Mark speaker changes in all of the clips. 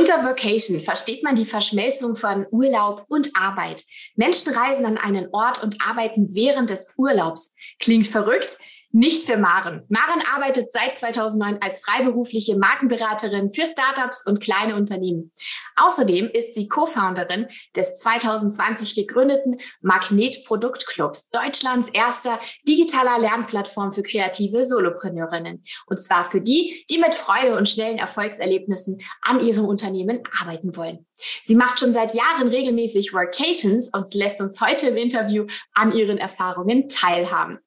Speaker 1: Unter Vacation versteht man die Verschmelzung von Urlaub und Arbeit. Menschen reisen an einen Ort und arbeiten während des Urlaubs. Klingt verrückt? Nicht für Maren. Maren arbeitet seit 2009 als freiberufliche Markenberaterin für Startups und kleine Unternehmen. Außerdem ist sie Co-Founderin des 2020 gegründeten Magnet Produktclubs, Deutschlands erster digitaler Lernplattform für kreative Solopreneurinnen. Und zwar für die, die mit Freude und schnellen Erfolgserlebnissen an ihrem Unternehmen arbeiten wollen. Sie macht schon seit Jahren regelmäßig Workations und lässt uns heute im Interview an ihren Erfahrungen teilhaben.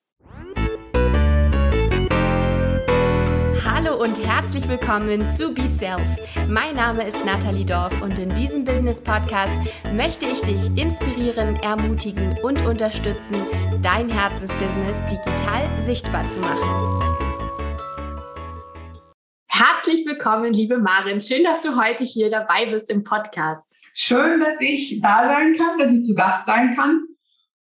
Speaker 1: Und herzlich willkommen zu Be Self. Mein Name ist Nathalie Dorf und in diesem Business Podcast möchte ich dich inspirieren, ermutigen und unterstützen, dein Herzensbusiness digital sichtbar zu machen. Herzlich willkommen, liebe Marin. Schön, dass du heute hier dabei bist im Podcast.
Speaker 2: Schön, dass ich da sein kann, dass ich zu Gast sein kann.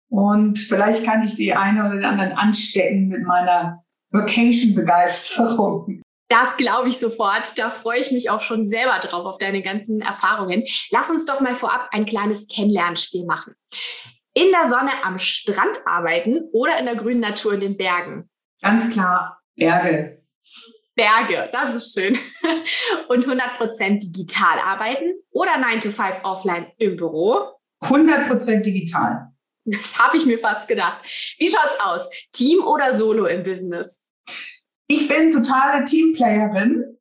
Speaker 2: Und vielleicht kann ich die eine oder den anderen anstecken mit meiner Vacation-Begeisterung.
Speaker 1: Das glaube ich sofort. Da freue ich mich auch schon selber drauf auf deine ganzen Erfahrungen. Lass uns doch mal vorab ein kleines Kennenlernspiel machen. In der Sonne am Strand arbeiten oder in der grünen Natur in den Bergen?
Speaker 2: Ganz klar, Berge.
Speaker 1: Berge, das ist schön. Und 100% digital arbeiten oder 9 to 5 offline im Büro?
Speaker 2: 100% digital.
Speaker 1: Das habe ich mir fast gedacht. Wie schaut's aus? Team oder Solo im Business?
Speaker 2: Ich bin totale Teamplayerin,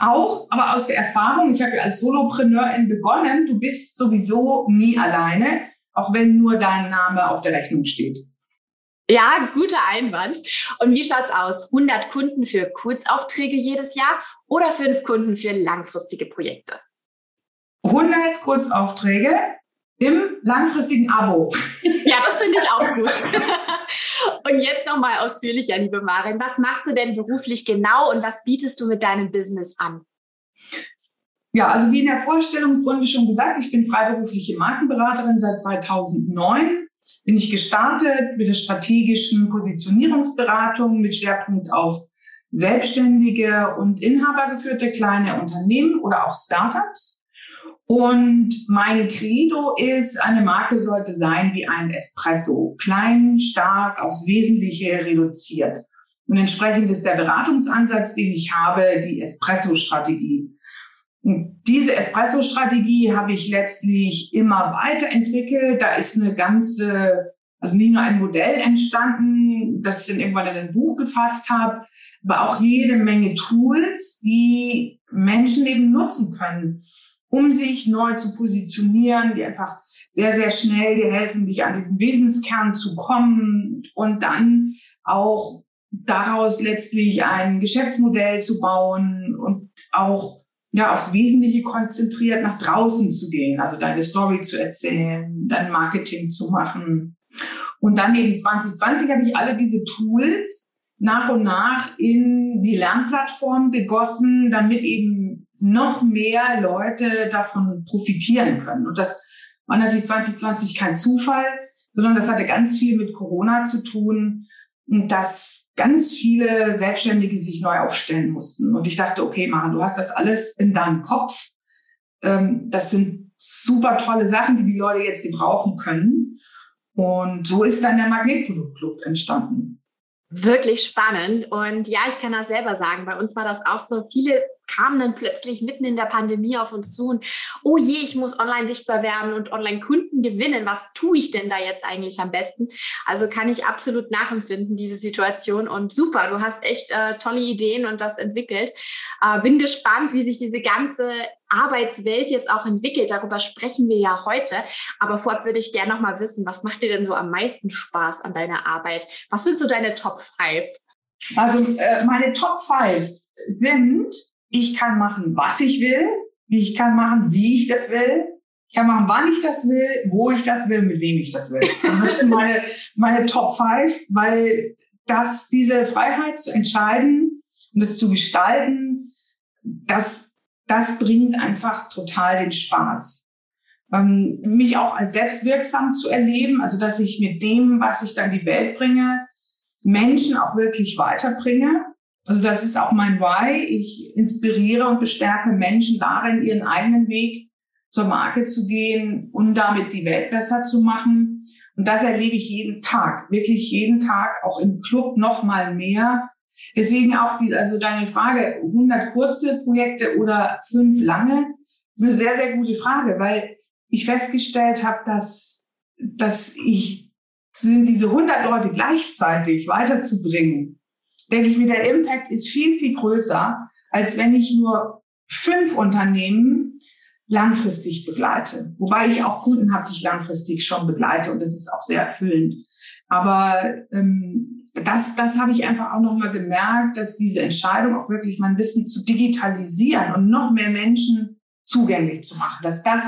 Speaker 2: auch, aber aus der Erfahrung, ich habe ja als Solopreneurin begonnen, du bist sowieso nie alleine, auch wenn nur dein Name auf der Rechnung steht.
Speaker 1: Ja, guter Einwand. Und wie schaut's aus? 100 Kunden für Kurzaufträge jedes Jahr oder fünf Kunden für langfristige Projekte?
Speaker 2: 100 Kurzaufträge im langfristigen Abo.
Speaker 1: Ja, das finde ich auch gut. Und jetzt nochmal ausführlicher, liebe Marin. Was machst du denn beruflich genau und was bietest du mit deinem Business an?
Speaker 2: Ja, also wie in der Vorstellungsrunde schon gesagt, ich bin freiberufliche Markenberaterin seit 2009. Bin ich gestartet mit der strategischen Positionierungsberatung mit Schwerpunkt auf selbstständige und inhabergeführte kleine Unternehmen oder auch Startups. Und mein Credo ist, eine Marke sollte sein wie ein Espresso. Klein, stark, aufs Wesentliche reduziert. Und entsprechend ist der Beratungsansatz, den ich habe, die Espresso-Strategie. Und diese Espresso-Strategie habe ich letztlich immer weiterentwickelt. Da ist eine ganze, also nicht nur ein Modell entstanden, das ich dann irgendwann in ein Buch gefasst habe, aber auch jede Menge Tools, die Menschen eben nutzen können um sich neu zu positionieren, die einfach sehr, sehr schnell dir helfen, dich an diesen Wesenskern zu kommen und dann auch daraus letztlich ein Geschäftsmodell zu bauen und auch ja, aufs Wesentliche konzentriert nach draußen zu gehen, also deine Story zu erzählen, dein Marketing zu machen. Und dann eben 2020 habe ich alle diese Tools nach und nach in die Lernplattform gegossen, damit eben noch mehr Leute davon profitieren können. Und das war natürlich 2020 kein Zufall, sondern das hatte ganz viel mit Corona zu tun, dass ganz viele Selbstständige sich neu aufstellen mussten. Und ich dachte, okay, Mara, du hast das alles in deinem Kopf. Ähm, das sind super tolle Sachen, die die Leute jetzt gebrauchen können. Und so ist dann der Magnetproduktclub entstanden.
Speaker 1: Wirklich spannend. Und ja, ich kann das selber sagen. Bei uns war das auch so. Viele kamen dann plötzlich mitten in der Pandemie auf uns zu und, oh je, ich muss online sichtbar werden und online Kunden gewinnen. Was tue ich denn da jetzt eigentlich am besten? Also kann ich absolut nachempfinden, diese Situation. Und super, du hast echt äh, tolle Ideen und das entwickelt. Äh, bin gespannt, wie sich diese ganze Arbeitswelt jetzt auch entwickelt. Darüber sprechen wir ja heute. Aber vorab würde ich gerne noch mal wissen, was macht dir denn so am meisten Spaß an deiner Arbeit? Was sind so deine Top 5?
Speaker 2: Also äh, meine Top 5 sind ich kann machen, was ich will. Ich kann machen, wie ich das will. Ich kann machen, wann ich das will, wo ich das will, mit wem ich das will. Und das sind meine, meine Top 5, weil das, diese Freiheit zu entscheiden und es zu gestalten, das, das bringt einfach total den Spaß. Ähm, mich auch als selbstwirksam zu erleben, also dass ich mit dem, was ich dann die Welt bringe, Menschen auch wirklich weiterbringe Also das ist auch mein Why. Ich inspiriere und bestärke Menschen darin, ihren eigenen Weg zur Marke zu gehen und damit die Welt besser zu machen. Und das erlebe ich jeden Tag, wirklich jeden Tag, auch im Club noch mal mehr. Deswegen auch die, also deine Frage, 100 kurze Projekte oder fünf lange, ist eine sehr, sehr gute Frage, weil ich festgestellt habe, dass, dass ich sind diese 100 Leute gleichzeitig weiterzubringen, denke ich mir, der Impact ist viel, viel größer, als wenn ich nur fünf Unternehmen langfristig begleite. Wobei ich auch Kunden habe, die ich langfristig schon begleite und das ist auch sehr erfüllend. Aber ähm, das, das habe ich einfach auch nochmal gemerkt, dass diese Entscheidung auch wirklich mein Wissen zu digitalisieren und noch mehr Menschen zugänglich zu machen, dass das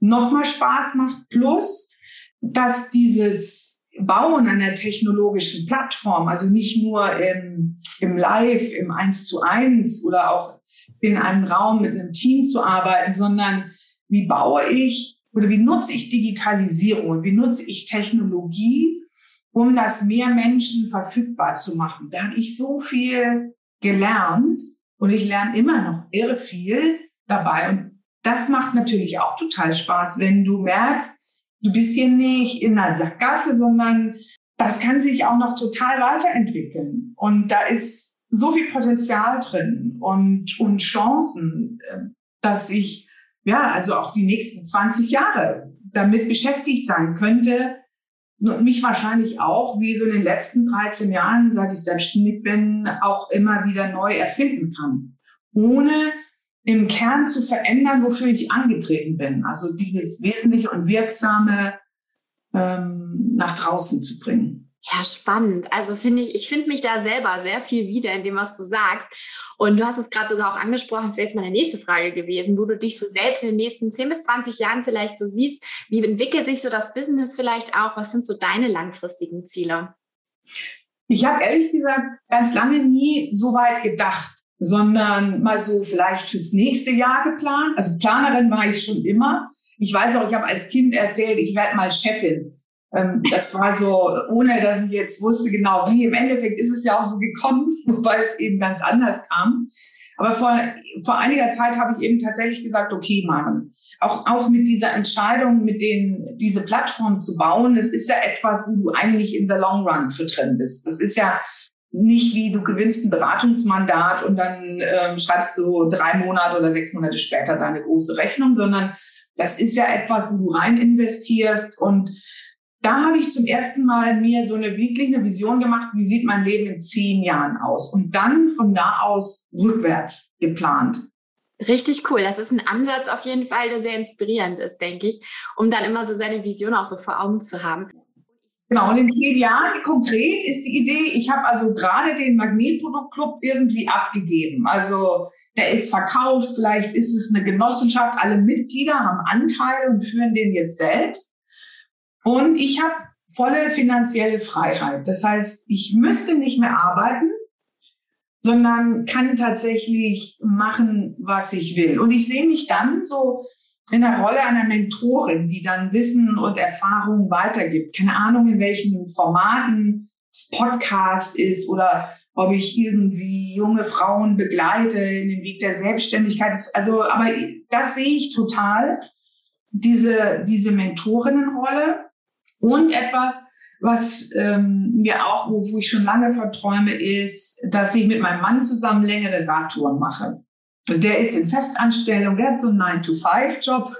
Speaker 2: nochmal Spaß macht, plus dass dieses Bauen einer technologischen Plattform, also nicht nur im, im Live, im Eins zu eins oder auch in einem Raum mit einem Team zu arbeiten, sondern wie baue ich oder wie nutze ich Digitalisierung wie nutze ich Technologie, um das mehr Menschen verfügbar zu machen. Da habe ich so viel gelernt und ich lerne immer noch irre viel dabei. Und das macht natürlich auch total Spaß, wenn du merkst, du bist hier nicht in einer Sackgasse, sondern das kann sich auch noch total weiterentwickeln. Und da ist so viel Potenzial drin und, und Chancen, äh, dass ich, ja, also auch die nächsten 20 Jahre damit beschäftigt sein könnte und mich wahrscheinlich auch, wie so in den letzten 13 Jahren, seit ich selbstständig bin, auch immer wieder neu erfinden kann. Ohne im Kern zu verändern, wofür ich angetreten bin. Also dieses Wesentliche und Wirksame ähm, nach draußen zu bringen.
Speaker 1: Ja, spannend. Also finde ich, ich finde mich da selber sehr viel wieder in dem, was du sagst. Und du hast es gerade sogar auch angesprochen, das wäre jetzt meine nächste Frage gewesen, wo du dich so selbst in den nächsten 10 bis 20 Jahren vielleicht so siehst. Wie entwickelt sich so das Business vielleicht auch? Was sind so deine langfristigen Ziele?
Speaker 2: Ich habe ehrlich gesagt ganz lange nie so weit gedacht sondern mal so vielleicht fürs nächste Jahr geplant. Also Planerin war ich schon immer. Ich weiß auch, ich habe als Kind erzählt, ich werde mal Chefin. Ähm, das war so, ohne dass ich jetzt wusste genau wie. Im Endeffekt ist es ja auch so gekommen, wobei es eben ganz anders kam. Aber vor, vor einiger Zeit habe ich eben tatsächlich gesagt, okay, Maren, auch, auch mit dieser Entscheidung, mit den, diese Plattform zu bauen, das ist ja etwas, wo du eigentlich in the long run für drin bist. Das ist ja nicht wie du gewinnst ein Beratungsmandat und dann ähm, schreibst du drei Monate oder sechs Monate später deine große Rechnung, sondern das ist ja etwas, wo du rein investierst. Und da habe ich zum ersten Mal mir so eine wirklich eine Vision gemacht, wie sieht mein Leben in zehn Jahren aus? Und dann von da aus rückwärts geplant.
Speaker 1: Richtig cool. Das ist ein Ansatz auf jeden Fall, der sehr inspirierend ist, denke ich, um dann immer so seine Vision auch so vor Augen zu haben.
Speaker 2: Genau, und in zehn Jahren konkret ist die Idee, ich habe also gerade den Magnetproduktclub irgendwie abgegeben. Also der ist verkauft, vielleicht ist es eine Genossenschaft, alle Mitglieder haben Anteile und führen den jetzt selbst. Und ich habe volle finanzielle Freiheit. Das heißt, ich müsste nicht mehr arbeiten, sondern kann tatsächlich machen, was ich will. Und ich sehe mich dann so in der Rolle einer Mentorin, die dann Wissen und Erfahrung weitergibt. Keine Ahnung, in welchen Formaten es Podcast ist oder ob ich irgendwie junge Frauen begleite in den Weg der Selbstständigkeit. Also, aber das sehe ich total, diese, diese Mentorinnenrolle und etwas, was ähm, mir auch, wo, wo ich schon lange verträume, ist, dass ich mit meinem Mann zusammen längere Radtouren mache. Der ist in Festanstellung, der hat so einen 9-to-5-Job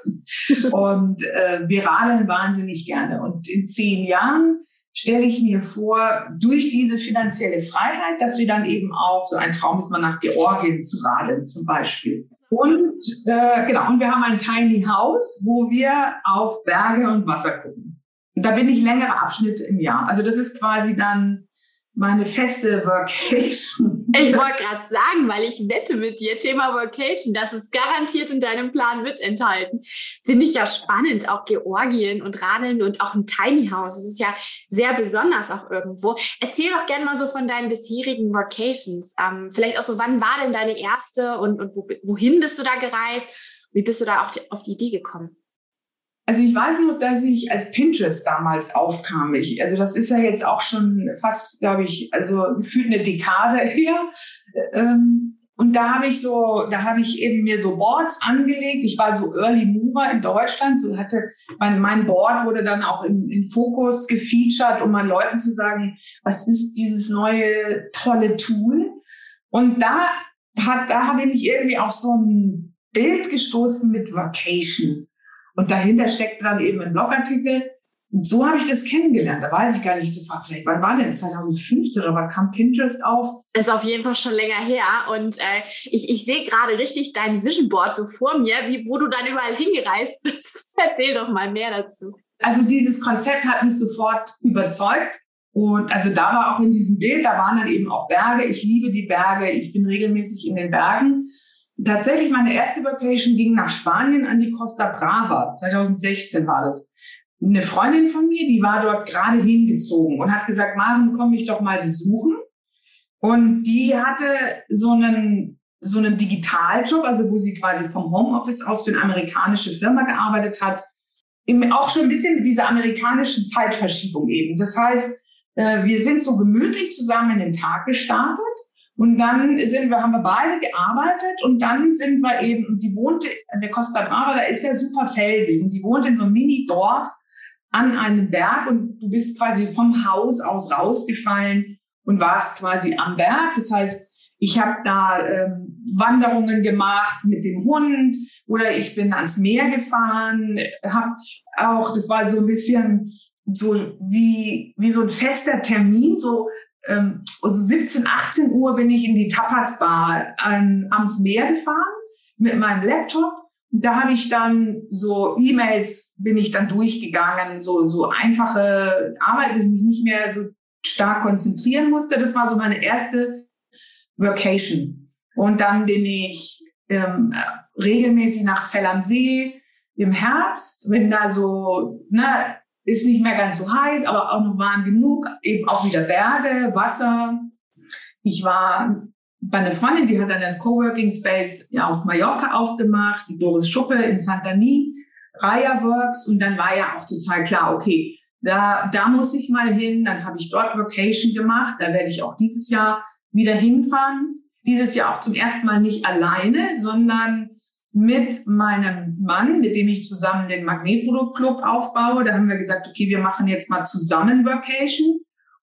Speaker 2: und äh, wir radeln wahnsinnig gerne. Und in zehn Jahren stelle ich mir vor, durch diese finanzielle Freiheit, dass wir dann eben auch, so ein Traum ist mal nach Georgien zu radeln zum Beispiel. Und äh, genau, und wir haben ein Tiny House, wo wir auf Berge und Wasser gucken. Und da bin ich längere Abschnitte im Jahr. Also das ist quasi dann meine feste Vacation.
Speaker 1: Ich wollte gerade sagen, weil ich wette mit dir, Thema Vacation, das ist garantiert in deinem Plan mit enthalten. Finde ich ja spannend, auch Georgien und Radeln und auch ein Tiny House. Das ist ja sehr besonders auch irgendwo. Erzähl doch gerne mal so von deinen bisherigen Vacations. Ähm, vielleicht auch so, wann war denn deine erste und, und wo, wohin bist du da gereist? Wie bist du da auch auf die Idee gekommen?
Speaker 2: Also ich weiß noch, dass ich als Pinterest damals aufkam. Ich, also das ist ja jetzt auch schon fast, glaube ich, also gefühlt eine Dekade her. Ähm, und da habe ich so, da habe ich eben mir so Boards angelegt. Ich war so Early Mover in Deutschland. So hatte mein, mein Board wurde dann auch in, in Fokus gefeatured, um mal Leuten zu sagen, was ist dieses neue tolle Tool? Und da hat, da habe ich irgendwie auf so ein Bild gestoßen mit Vacation. Und dahinter steckt dann eben ein Blogartikel. Und so habe ich das kennengelernt. Da weiß ich gar nicht, das war vielleicht, wann war denn 2015 oder wann kam Pinterest auf?
Speaker 1: Das ist auf jeden Fall schon länger her. Und äh, ich, ich sehe gerade richtig dein Vision Board so vor mir, wie, wo du dann überall hingereist bist. Erzähl doch mal mehr dazu.
Speaker 2: Also dieses Konzept hat mich sofort überzeugt. Und also da war auch in diesem Bild, da waren dann eben auch Berge. Ich liebe die Berge. Ich bin regelmäßig in den Bergen. Tatsächlich, meine erste Vacation ging nach Spanien an die Costa Brava. 2016 war das. Eine Freundin von mir, die war dort gerade hingezogen und hat gesagt, Maren, komm mich doch mal besuchen. Und die hatte so einen, so einen Digitaljob, also wo sie quasi vom Homeoffice aus für eine amerikanische Firma gearbeitet hat. auch schon ein bisschen mit dieser amerikanischen Zeitverschiebung eben. Das heißt, äh, wir sind so gemütlich zusammen in den Tag gestartet und dann sind wir, haben wir beide gearbeitet und dann sind wir eben, die wohnte an der Costa Brava, da ist ja super felsig und die wohnt in so einem Mini-Dorf an einem Berg und du bist quasi vom Haus aus rausgefallen und warst quasi am Berg. Das heißt, ich habe da ähm, Wanderungen gemacht mit dem Hund oder ich bin ans Meer gefahren, habe auch, das war so ein bisschen so wie, wie so ein fester Termin, so ähm, also 17, 18 Uhr bin ich in die Tapas-Bar an, ans Meer gefahren mit meinem Laptop. Da habe ich dann so E-Mails bin ich dann durchgegangen, so, so einfache Arbeit, wo ich mich nicht mehr so stark konzentrieren musste. Das war so meine erste Vacation. Und dann bin ich ähm, regelmäßig nach Zell am See im Herbst, wenn da so, ne, ist nicht mehr ganz so heiß, aber auch noch warm genug. Eben auch wieder Berge, Wasser. Ich war bei einer Freundin, die hat dann einen Coworking Space ja, auf Mallorca aufgemacht, die Doris Schuppe in Santani, Raya Works. Und dann war ja auch total klar, okay, da, da muss ich mal hin. Dann habe ich dort Vacation gemacht. Da werde ich auch dieses Jahr wieder hinfahren. Dieses Jahr auch zum ersten Mal nicht alleine, sondern mit meinem Mann, mit dem ich zusammen den Magnetprodukt-Club aufbaue. Da haben wir gesagt, okay, wir machen jetzt mal zusammen Vacation,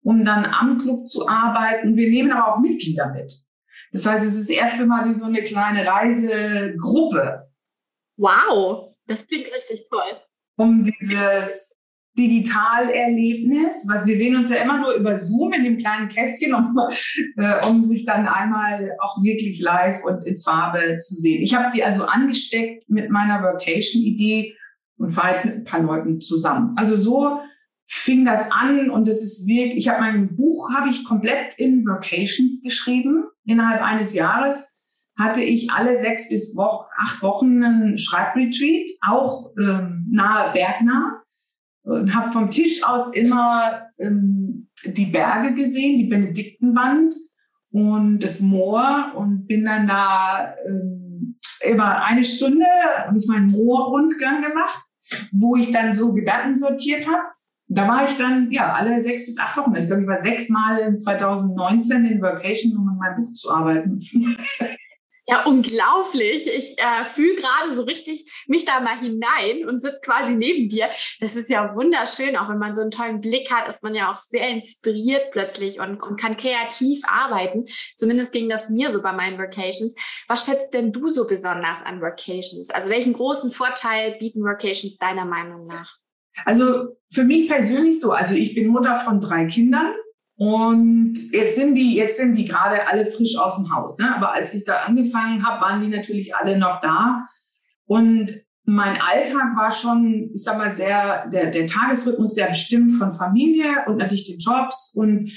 Speaker 2: um dann am Club zu arbeiten. Wir nehmen aber auch Mitglieder mit. Das heißt, es ist das erste Mal wie so eine kleine Reisegruppe.
Speaker 1: Wow, das klingt richtig toll.
Speaker 2: Um dieses Digitalerlebnis, was wir sehen uns ja immer nur über Zoom in dem kleinen Kästchen, um, äh, um sich dann einmal auch wirklich live und in Farbe zu sehen. Ich habe die also angesteckt mit meiner Vacation-Idee und fahre jetzt mit ein paar Leuten zusammen. Also so fing das an und es ist wirklich, ich habe mein Buch habe ich komplett in Vacations geschrieben. Innerhalb eines Jahres hatte ich alle sechs bis wo acht Wochen einen Schreibretreat, auch ähm, nahe bergnah und habe vom Tisch aus immer ähm, die Berge gesehen, die Benediktenwand und das Moor und bin dann da ähm, immer eine Stunde und ich meinen Moorrundgang gemacht, wo ich dann so Gedanken sortiert habe. Da war ich dann ja alle sechs bis acht Wochen. Ich glaube, ich war sechs Mal 2019 in Vacation, um an meinem Buch zu arbeiten.
Speaker 1: Ja, unglaublich. Ich äh, fühle gerade so richtig mich da mal hinein und sitze quasi neben dir. Das ist ja wunderschön. Auch wenn man so einen tollen Blick hat, ist man ja auch sehr inspiriert plötzlich und, und kann kreativ arbeiten. Zumindest ging das mir so bei meinen Vacations. Was schätzt denn du so besonders an Vacations? Also welchen großen Vorteil bieten Vacations deiner Meinung nach?
Speaker 2: Also für mich persönlich so. Also ich bin Mutter von drei Kindern und jetzt sind die, jetzt sind die gerade alle frisch aus dem Haus. Ne? Aber als ich da angefangen habe, waren die natürlich alle noch da. Und mein Alltag war schon, ich sag mal, sehr, der, der Tagesrhythmus sehr bestimmt von Familie und natürlich den Jobs. Und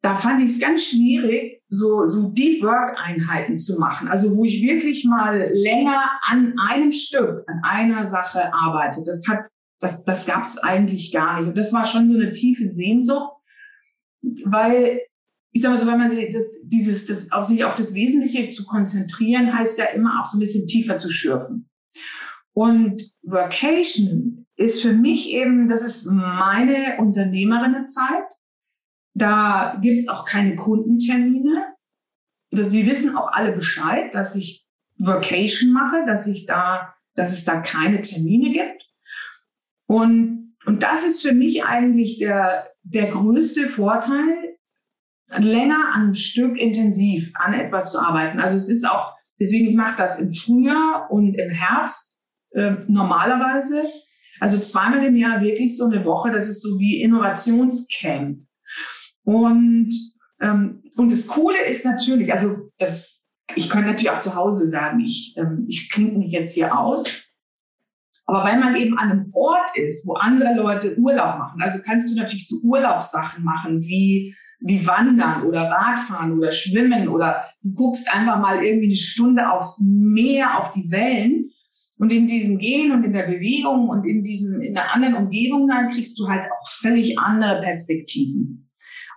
Speaker 2: da fand ich es ganz schwierig, so, so Deep Work Einheiten zu machen. Also wo ich wirklich mal länger an einem Stück, an einer Sache arbeite. Das hat, das, das gab es eigentlich gar nicht. Und das war schon so eine tiefe Sehnsucht weil ich sage mal so, wenn man sich das, dieses, das, auf sich auf das Wesentliche zu konzentrieren, heißt ja immer auch so ein bisschen tiefer zu schürfen. Und Workation ist für mich eben, das ist meine Unternehmerinnenzeit. Da gibt's auch keine Kundentermine. Die wissen auch alle Bescheid, dass ich Workation mache, dass ich da, dass es da keine Termine gibt. Und, und das ist für mich eigentlich der, der größte Vorteil, länger einem Stück intensiv an etwas zu arbeiten. Also es ist auch, deswegen ich mache das im Frühjahr und im Herbst äh, normalerweise. Also zweimal im Jahr wirklich so eine Woche. Das ist so wie Innovationscamp. Und ähm, und das Coole ist natürlich, also das, ich könnte natürlich auch zu Hause sagen, ich ähm, ich klinge mich jetzt hier aus. Aber wenn man eben an einem Ort ist, wo andere Leute Urlaub machen, also kannst du natürlich so Urlaubssachen machen wie wie Wandern oder Radfahren oder Schwimmen oder du guckst einfach mal irgendwie eine Stunde aufs Meer, auf die Wellen. Und in diesem Gehen und in der Bewegung und in diesem, in einer anderen Umgebung dann kriegst du halt auch völlig andere Perspektiven.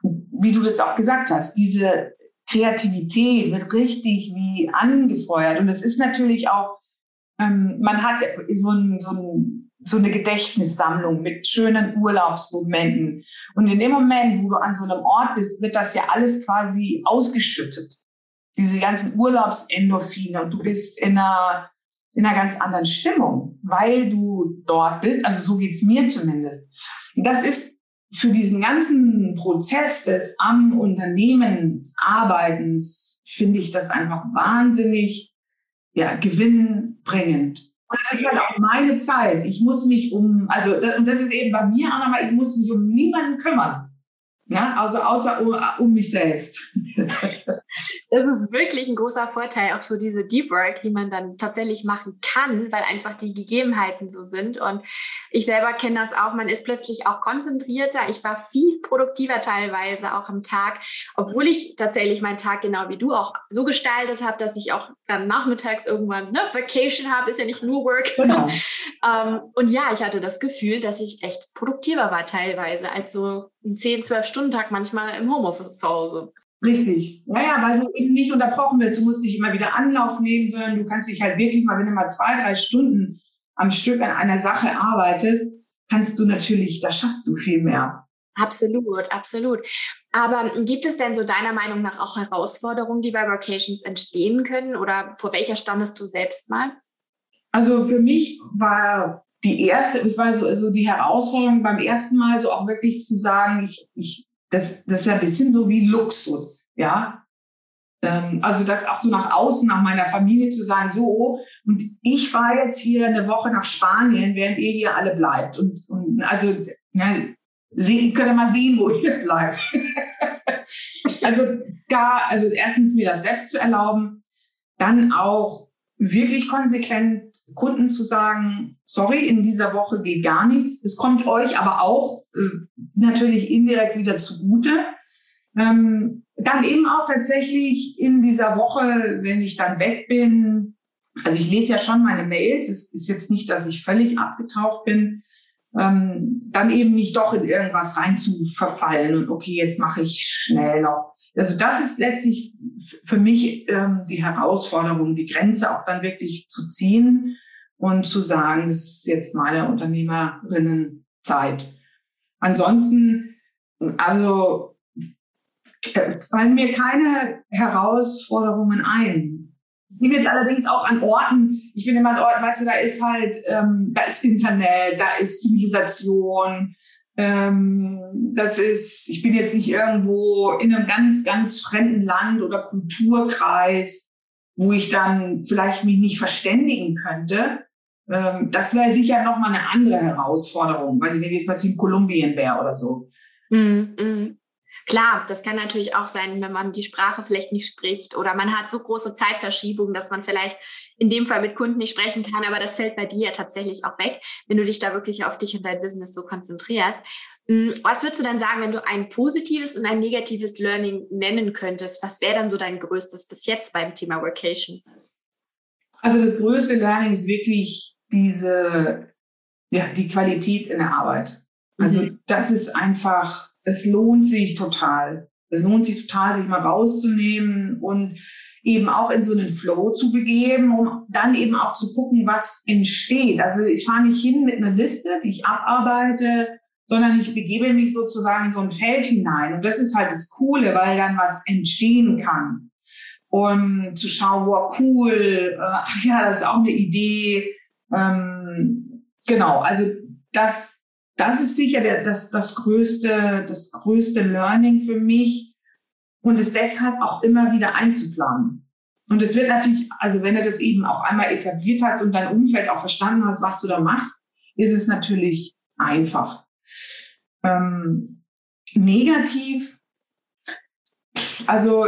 Speaker 2: Und wie du das auch gesagt hast, diese Kreativität wird richtig wie angefeuert. Und es ist natürlich auch, ähm, man hat so ein, so ein so eine Gedächtnissammlung mit schönen Urlaubsmomenten. Und in dem Moment, wo du an so einem Ort bist, wird das ja alles quasi ausgeschüttet. Diese ganzen Urlaubsendorphine und du bist in einer, in einer ganz anderen Stimmung, weil du dort bist. Also so geht's mir zumindest. Und das ist für diesen ganzen Prozess des am Unternehmensarbeitens, finde ich das einfach wahnsinnig ja, gewinnbringend. Und das ist halt auch meine Zeit. Ich muss mich um, also, und das ist eben bei mir auch nochmal, ich muss mich um niemanden kümmern. Ja, also außer um, um mich selbst.
Speaker 1: Das ist wirklich ein großer Vorteil, auch so diese Deep Work, die man dann tatsächlich machen kann, weil einfach die Gegebenheiten so sind. Und ich selber kenne das auch, man ist plötzlich auch konzentrierter. Ich war viel produktiver teilweise auch am Tag, obwohl ich tatsächlich meinen Tag genau wie du auch so gestaltet habe, dass ich auch dann nachmittags irgendwann ne, Vacation habe, ist ja nicht nur Work. Genau. ähm, und ja, ich hatte das Gefühl, dass ich echt produktiver war teilweise als so ein 10, 12 Stunden Tag manchmal im Homeoffice zu Hause.
Speaker 2: Richtig. Naja, weil du eben nicht unterbrochen wirst. Du musst dich immer wieder Anlauf nehmen, sondern du kannst dich halt wirklich mal, wenn du mal zwei, drei Stunden am Stück an einer Sache arbeitest, kannst du natürlich, da schaffst du viel mehr.
Speaker 1: Absolut, absolut. Aber gibt es denn so deiner Meinung nach auch Herausforderungen, die bei Vocations entstehen können oder vor welcher standest du selbst mal?
Speaker 2: Also für mich war die erste, ich war so, so die Herausforderung beim ersten Mal so auch wirklich zu sagen, ich, ich das, das ist ja ein bisschen so wie Luxus, ja. Ähm, also das auch so nach außen, nach meiner Familie zu sagen, so, und ich fahre jetzt hier eine Woche nach Spanien, während ihr hier alle bleibt. Und, und also, ne, sehen, könnt ihr mal sehen, wo ihr bleibt. also da, also erstens mir das selbst zu erlauben, dann auch wirklich konsequent Kunden zu sagen, sorry, in dieser Woche geht gar nichts. Es kommt euch aber auch äh, natürlich indirekt wieder zugute. Ähm, dann eben auch tatsächlich in dieser Woche, wenn ich dann weg bin, also ich lese ja schon meine Mails, es ist jetzt nicht, dass ich völlig abgetaucht bin, ähm, dann eben nicht doch in irgendwas rein zu verfallen und okay, jetzt mache ich schnell noch. Also das ist letztlich für mich ähm, die Herausforderung, die Grenze auch dann wirklich zu ziehen und zu sagen, das ist jetzt meine Unternehmerinnenzeit. Ansonsten, also fallen mir keine Herausforderungen ein. Ich bin jetzt allerdings auch an Orten, ich bin immer an Orten, weißt du, da ist halt, ähm, da ist Internet, da ist Zivilisation, ähm, das ist, ich bin jetzt nicht irgendwo in einem ganz, ganz fremden Land oder Kulturkreis, wo ich dann vielleicht mich nicht verständigen könnte. Ähm, das wäre sicher nochmal eine andere Herausforderung, weil ich, wenn ich jetzt mal in Kolumbien wäre oder so.
Speaker 1: Mm, mm. Klar, das kann natürlich auch sein, wenn man die Sprache vielleicht nicht spricht oder man hat so große Zeitverschiebungen, dass man vielleicht in dem Fall mit Kunden nicht sprechen kann, aber das fällt bei dir ja tatsächlich auch weg, wenn du dich da wirklich auf dich und dein Business so konzentrierst. Mm, was würdest du dann sagen, wenn du ein positives und ein negatives Learning nennen könntest? Was wäre dann so dein größtes bis jetzt beim Thema Workation?
Speaker 2: Also das größte Learning ist wirklich diese, ja, die Qualität in der Arbeit. Also mhm. das ist einfach es lohnt sich total. Es lohnt sich total, sich mal rauszunehmen und eben auch in so einen Flow zu begeben, um dann eben auch zu gucken, was entsteht. Also ich fahre nicht hin mit einer Liste, die ich abarbeite, sondern ich begebe mich sozusagen in so ein Feld hinein. Und das ist halt das Coole, weil dann was entstehen kann. Und zu schauen, wow, cool, äh, ach ja, das ist auch eine Idee. Ähm, genau, also das, das ist sicher der, das, das größte, das größte Learning für mich und es deshalb auch immer wieder einzuplanen. Und es wird natürlich, also wenn du das eben auch einmal etabliert hast und dein Umfeld auch verstanden hast, was du da machst, ist es natürlich einfach. Ähm, negativ, also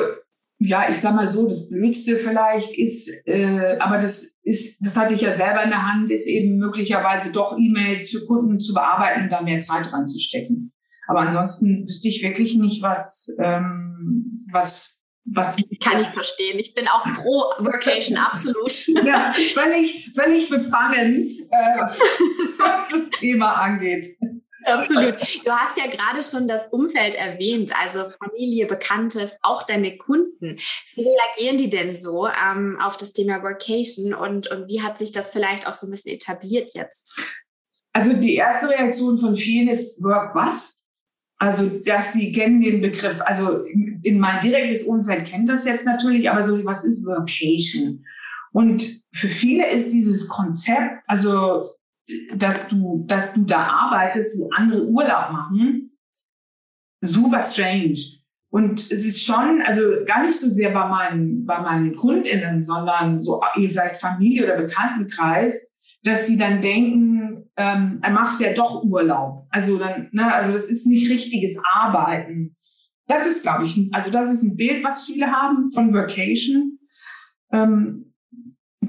Speaker 2: ja, ich sag mal so, das Blödste vielleicht ist, äh, aber das ist, das hatte ich ja selber in der Hand, ist eben möglicherweise doch E-Mails für Kunden zu bearbeiten und da mehr Zeit reinzustecken. Aber ansonsten wüsste ich wirklich nicht, was, ähm, was, was.
Speaker 1: Kann ich verstehen. Ich bin auch pro Workation, absolut.
Speaker 2: ja, völlig, völlig befangen, äh, was das Thema angeht.
Speaker 1: Absolut. Du hast ja gerade schon das Umfeld erwähnt, also Familie, Bekannte, auch deine Kunden. Wie reagieren die denn so ähm, auf das Thema Workation und, und wie hat sich das vielleicht auch so ein bisschen etabliert jetzt?
Speaker 2: Also die erste Reaktion von vielen ist Work was? Also, dass die kennen den Begriff. Also in mein direktes Umfeld kennt das jetzt natürlich, aber so, was ist Vocation? Und für viele ist dieses Konzept, also, dass du, dass du da arbeitest, wo andere Urlaub machen, super strange. Und es ist schon, also gar nicht so sehr bei meinen, bei meinen KundInnen, sondern so vielleicht Familie oder Bekanntenkreis, dass die dann denken, ähm, dann machst ja doch Urlaub. Also dann, ne, also das ist nicht richtiges Arbeiten. Das ist, glaube ich, also das ist ein Bild, was viele haben von Vacation. Ähm,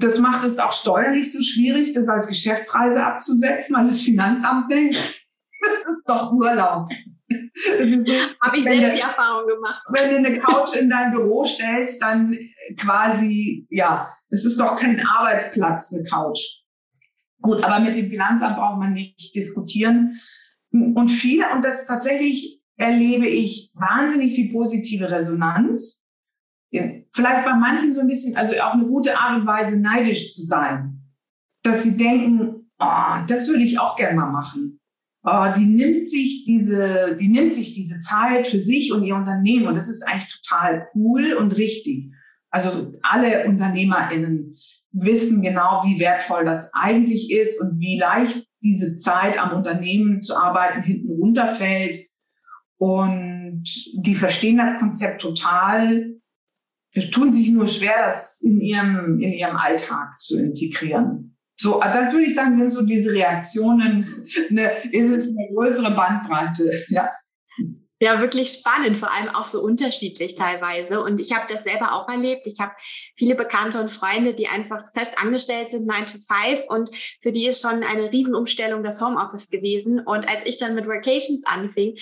Speaker 2: das macht es auch steuerlich so schwierig, das als Geschäftsreise abzusetzen, weil das Finanzamt denkt, das ist doch Urlaub.
Speaker 1: So, Habe ich selbst du, die Erfahrung gemacht.
Speaker 2: Wenn du eine Couch in dein Büro stellst, dann quasi, ja, es ist doch kein Arbeitsplatz, eine Couch. Gut, aber mit dem Finanzamt braucht man nicht diskutieren. Und viele, und das tatsächlich erlebe ich wahnsinnig viel positive Resonanz. Vielleicht bei manchen so ein bisschen, also auch eine gute Art und Weise neidisch zu sein. Dass sie denken, oh, das würde ich auch gerne mal machen. Oh, die nimmt sich diese, die nimmt sich diese Zeit für sich und ihr Unternehmen. Und das ist eigentlich total cool und richtig. Also alle UnternehmerInnen wissen genau, wie wertvoll das eigentlich ist und wie leicht diese Zeit am Unternehmen zu arbeiten hinten runterfällt. Und die verstehen das Konzept total, tun sich nur schwer, das in ihrem, in ihrem Alltag zu integrieren. So, das würde ich sagen, sind so diese Reaktionen. Eine, ist es eine größere Bandbreite, ja.
Speaker 1: Ja, wirklich spannend, vor allem auch so unterschiedlich teilweise. Und ich habe das selber auch erlebt. Ich habe viele Bekannte und Freunde, die einfach fest angestellt sind, 9 to 5. Und für die ist schon eine Riesenumstellung das Homeoffice gewesen. Und als ich dann mit Vacations anfing,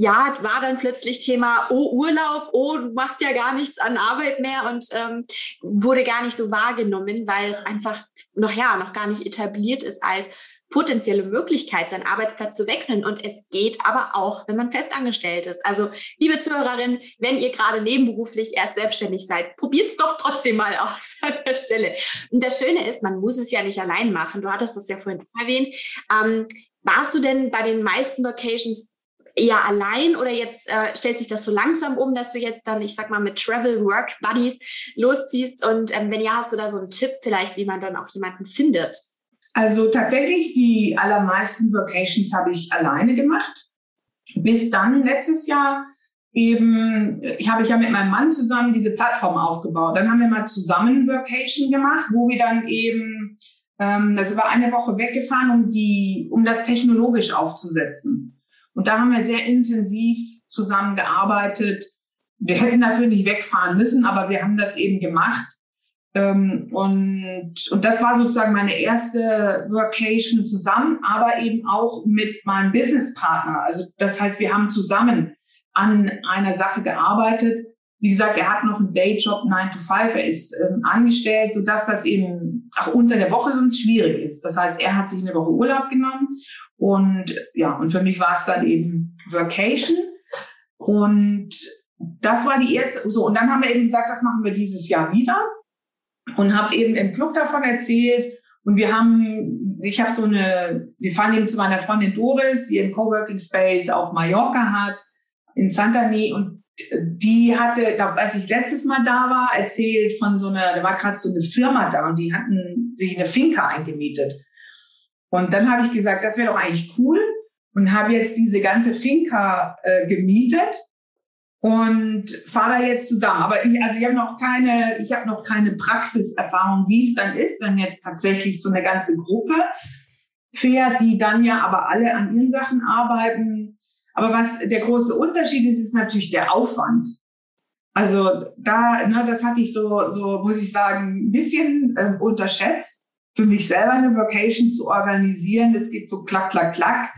Speaker 1: ja, war dann plötzlich Thema, oh, Urlaub, oh, du machst ja gar nichts an Arbeit mehr und ähm, wurde gar nicht so wahrgenommen, weil es einfach noch, ja, noch gar nicht etabliert ist als potenzielle Möglichkeit, seinen Arbeitsplatz zu wechseln. Und es geht aber auch, wenn man festangestellt ist. Also, liebe Zuhörerin, wenn ihr gerade nebenberuflich erst selbstständig seid, probiert es doch trotzdem mal aus an der Stelle. Und das Schöne ist, man muss es ja nicht allein machen. Du hattest das ja vorhin erwähnt. Ähm, warst du denn bei den meisten Locations eher allein oder jetzt äh, stellt sich das so langsam um, dass du jetzt dann, ich sag mal, mit Travel Work Buddies losziehst? Und ähm, wenn ja, hast du da so einen Tipp vielleicht, wie man dann auch jemanden findet?
Speaker 2: Also tatsächlich, die allermeisten Vocations habe ich alleine gemacht. Bis dann letztes Jahr eben, ich habe ich ja mit meinem Mann zusammen diese Plattform aufgebaut. Dann haben wir mal zusammen Vocation gemacht, wo wir dann eben, ähm, das war eine Woche weggefahren, um die, um das technologisch aufzusetzen. Und da haben wir sehr intensiv zusammengearbeitet. Wir hätten dafür nicht wegfahren müssen, aber wir haben das eben gemacht ähm, und, und das war sozusagen meine erste Workation zusammen, aber eben auch mit meinem Businesspartner. Also das heißt, wir haben zusammen an einer Sache gearbeitet. Wie gesagt, er hat noch einen Dayjob 9 to 5, er ist ähm, angestellt, sodass das eben auch unter der Woche sonst schwierig ist. Das heißt, er hat sich eine Woche Urlaub genommen und ja, und für mich war es dann eben Workation. Und das war die erste, so, und dann haben wir eben gesagt, das machen wir dieses Jahr wieder und habe eben im Club davon erzählt. Und wir haben, ich habe so eine, wir fahren eben zu meiner Freundin Doris, die einen Coworking Space auf Mallorca hat, in Santani. Und die hatte, als ich letztes Mal da war, erzählt von so einer, da war gerade so eine Firma da und die hatten sich eine Finca eingemietet. Und dann habe ich gesagt, das wäre doch eigentlich cool und habe jetzt diese ganze Finca äh, gemietet und fahre da jetzt zusammen. Aber ich, also ich habe noch keine, ich habe noch keine Praxiserfahrung, wie es dann ist, wenn jetzt tatsächlich so eine ganze Gruppe fährt, die dann ja aber alle an ihren Sachen arbeiten. Aber was der große Unterschied ist, ist natürlich der Aufwand. Also da, ne, das hatte ich so, so muss ich sagen, ein bisschen äh, unterschätzt. Für mich selber eine Vocation zu organisieren, das geht so klack, klack, klack,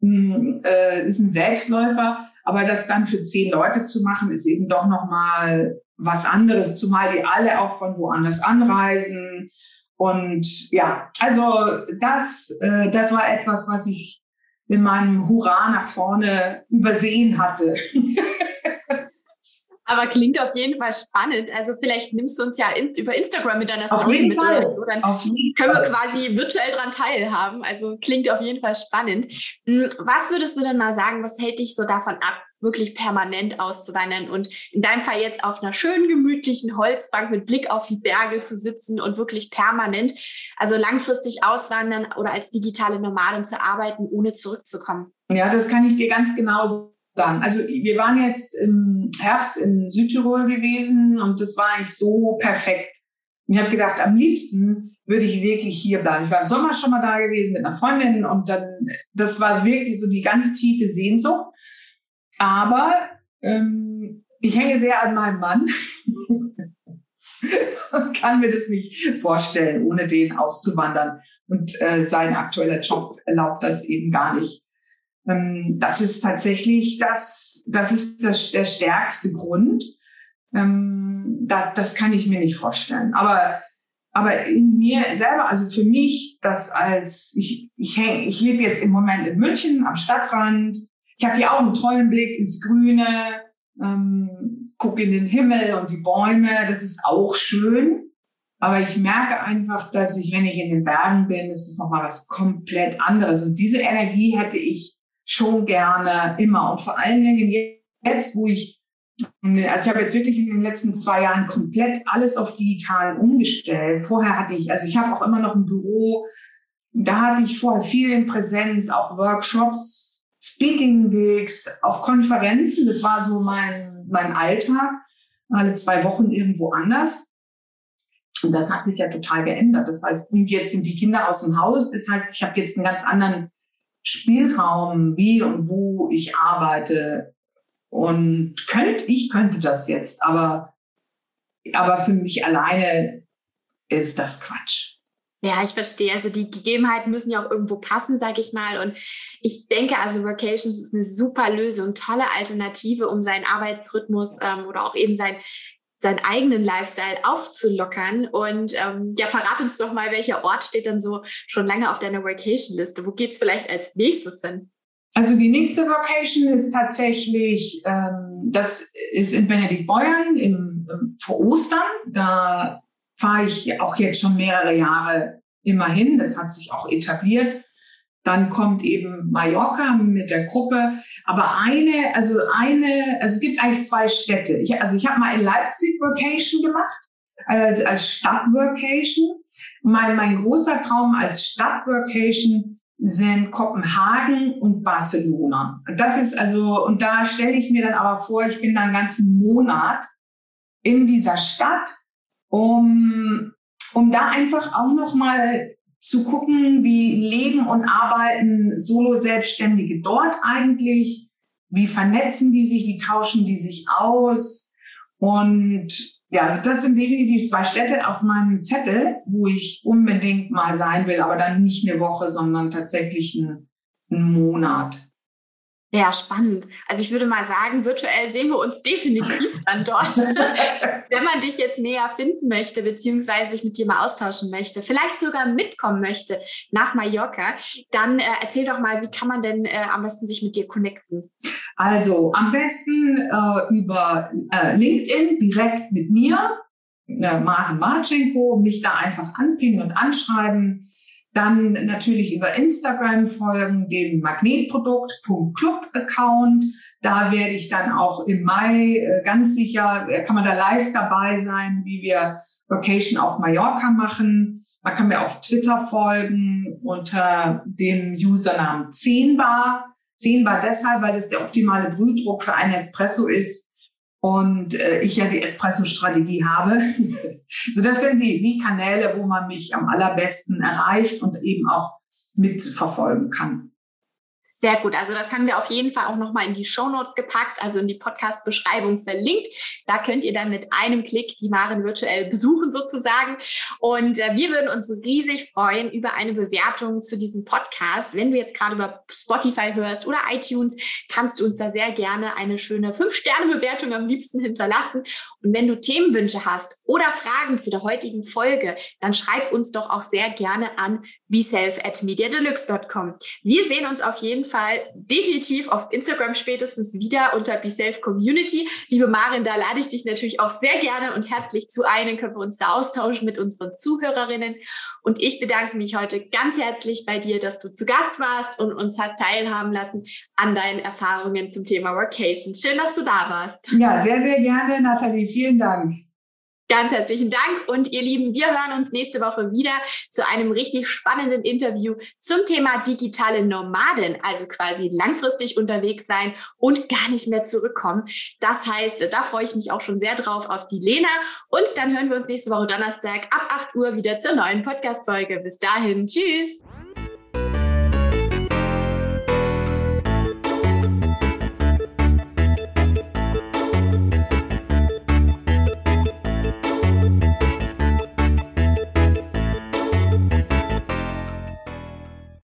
Speaker 2: hm, äh, ist ein Selbstläufer. Aber das dann für zehn Leute zu machen, ist eben doch nochmal was anderes, zumal die alle auch von woanders anreisen. Und ja, also das, äh, das war etwas, was ich in meinem Hurra nach vorne übersehen hatte.
Speaker 1: Aber klingt auf jeden Fall spannend. Also vielleicht nimmst du uns ja in, über Instagram mit deiner Story mit
Speaker 2: Fall.
Speaker 1: oder so. Dann können wir quasi virtuell dran teilhaben. Also klingt auf jeden Fall spannend. Hm, was würdest du denn mal sagen, was hält dich so davon ab, wirklich permanent auszuwandern und in deinem Fall jetzt auf einer schönen, gemütlichen Holzbank mit Blick auf die Berge zu sitzen und wirklich permanent, also langfristig auswandern oder als digitale Nomadin zu arbeiten, ohne zurückzukommen?
Speaker 2: Ja, das kann ich dir ganz genau sagen. Also wir waren jetzt im Herbst in Südtirol gewesen und das war eigentlich so perfekt. Und ich habe gedacht, am liebsten würde ich wirklich hier bleiben. Ich war im Sommer schon mal da gewesen mit einer Freundin und dann, das war wirklich so die ganz tiefe Sehnsucht. Aber ähm, ich hänge sehr an meinem Mann und kann mir das nicht vorstellen, ohne den auszuwandern. Und äh, sein aktueller Job erlaubt das eben gar nicht. Ähm, das ist tatsächlich das, das ist das, der stärkste Grund. Ähm, da, das kann ich mir nicht vorstellen. Aber, aber in mir selber, also für mich, das als, ich, ich häng, ich lebe jetzt im Moment in München am Stadtrand. Ich habe hier auch einen tollen Blick ins Grüne, ähm, gucke in den Himmel und die Bäume. Das ist auch schön. Aber ich merke einfach, dass ich, wenn ich in den Bergen bin, das ist nochmal was komplett anderes. Und diese Energie hätte ich schon gerne immer. Und vor allen Dingen jetzt, wo ich, also ich habe jetzt wirklich in den letzten zwei Jahren komplett alles auf digital umgestellt. Vorher hatte ich, also ich habe auch immer noch ein Büro, da hatte ich vorher viel in Präsenz, auch Workshops, Speaking Gigs, auch Konferenzen. Das war so mein, mein Alltag. Alle zwei Wochen irgendwo anders. Und das hat sich ja total geändert. Das heißt, und jetzt sind die Kinder aus dem Haus. Das heißt, ich habe jetzt einen ganz anderen Spielraum, wie und wo ich arbeite. Und könnt, ich könnte das jetzt, aber, aber für mich alleine ist das Quatsch.
Speaker 1: Ja, ich verstehe. Also die Gegebenheiten müssen ja auch irgendwo passen, sage ich mal. Und ich denke, also Vacations ist eine super Lösung, tolle Alternative, um seinen Arbeitsrhythmus ähm, oder auch eben sein seinen eigenen Lifestyle aufzulockern. Und ähm, ja, verrat uns doch mal, welcher Ort steht dann so schon lange auf deiner Vacation-Liste? Wo geht es vielleicht als nächstes hin?
Speaker 2: Also die nächste Vacation ist tatsächlich, ähm, das ist in Benediktbeuern im, im, vor Ostern. Da fahre ich auch jetzt schon mehrere Jahre immer hin. Das hat sich auch etabliert. Dann kommt eben Mallorca mit der Gruppe. Aber eine, also eine, also es gibt eigentlich zwei Städte. Ich, also ich habe mal in Leipzig Vacation gemacht, als, als Stadtvacation. Mein, mein großer Traum als Stadtvacation sind Kopenhagen und Barcelona. Das ist also, und da stelle ich mir dann aber vor, ich bin da einen ganzen Monat in dieser Stadt, um, um da einfach auch noch mal zu gucken, wie leben und arbeiten Solo-Selbstständige dort eigentlich, wie vernetzen die sich, wie tauschen die sich aus. Und ja, also das sind definitiv zwei Städte auf meinem Zettel, wo ich unbedingt mal sein will, aber dann nicht eine Woche, sondern tatsächlich einen, einen Monat.
Speaker 1: Ja, spannend. Also ich würde mal sagen, virtuell sehen wir uns definitiv dann dort. Wenn man dich jetzt näher finden möchte, beziehungsweise sich mit dir mal austauschen möchte, vielleicht sogar mitkommen möchte nach Mallorca, dann äh, erzähl doch mal, wie kann man denn äh, am besten sich mit dir connecten?
Speaker 2: Also am besten äh, über äh, LinkedIn direkt mit mir, äh, Maren Marchenko, mich da einfach anpingen und anschreiben. Dann natürlich über Instagram folgen, dem Magnetprodukt.club-Account. Da werde ich dann auch im Mai äh, ganz sicher, äh, kann man da live dabei sein, wie wir Vacation auf Mallorca machen. Man kann mir auf Twitter folgen unter dem Usernamen 10bar. 10bar deshalb, weil das der optimale Brühdruck für einen Espresso ist und äh, ich ja die Espresso-Strategie habe. so das sind die, die Kanäle, wo man mich am allerbesten erreicht und eben auch mitverfolgen kann.
Speaker 1: Sehr gut. Also das haben wir auf jeden Fall auch nochmal in die Show Notes gepackt, also in die Podcast-Beschreibung verlinkt. Da könnt ihr dann mit einem Klick die Maren virtuell besuchen sozusagen. Und äh, wir würden uns riesig freuen über eine Bewertung zu diesem Podcast. Wenn du jetzt gerade über Spotify hörst oder iTunes, kannst du uns da sehr gerne eine schöne 5-Sterne-Bewertung am liebsten hinterlassen. Und wenn du Themenwünsche hast oder Fragen zu der heutigen Folge, dann schreib uns doch auch sehr gerne an beself. Wir sehen uns auf jeden Fall definitiv auf Instagram spätestens wieder unter BeSafe Community. Liebe Marin, da lade ich dich natürlich auch sehr gerne und herzlich zu ein. Dann können wir uns da austauschen mit unseren Zuhörerinnen. Und ich bedanke mich heute ganz herzlich bei dir, dass du zu Gast warst und uns hast teilhaben lassen an deinen Erfahrungen zum Thema Workation. Schön, dass du da warst.
Speaker 2: Ja, sehr, sehr gerne, Nathalie. Vielen Dank.
Speaker 1: Ganz herzlichen Dank und ihr Lieben, wir hören uns nächste Woche wieder zu einem richtig spannenden Interview zum Thema digitale Nomaden, also quasi langfristig unterwegs sein und gar nicht mehr zurückkommen. Das heißt, da freue ich mich auch schon sehr drauf auf die Lena und dann hören wir uns nächste Woche Donnerstag ab 8 Uhr wieder zur neuen Podcast-Folge. Bis dahin, tschüss!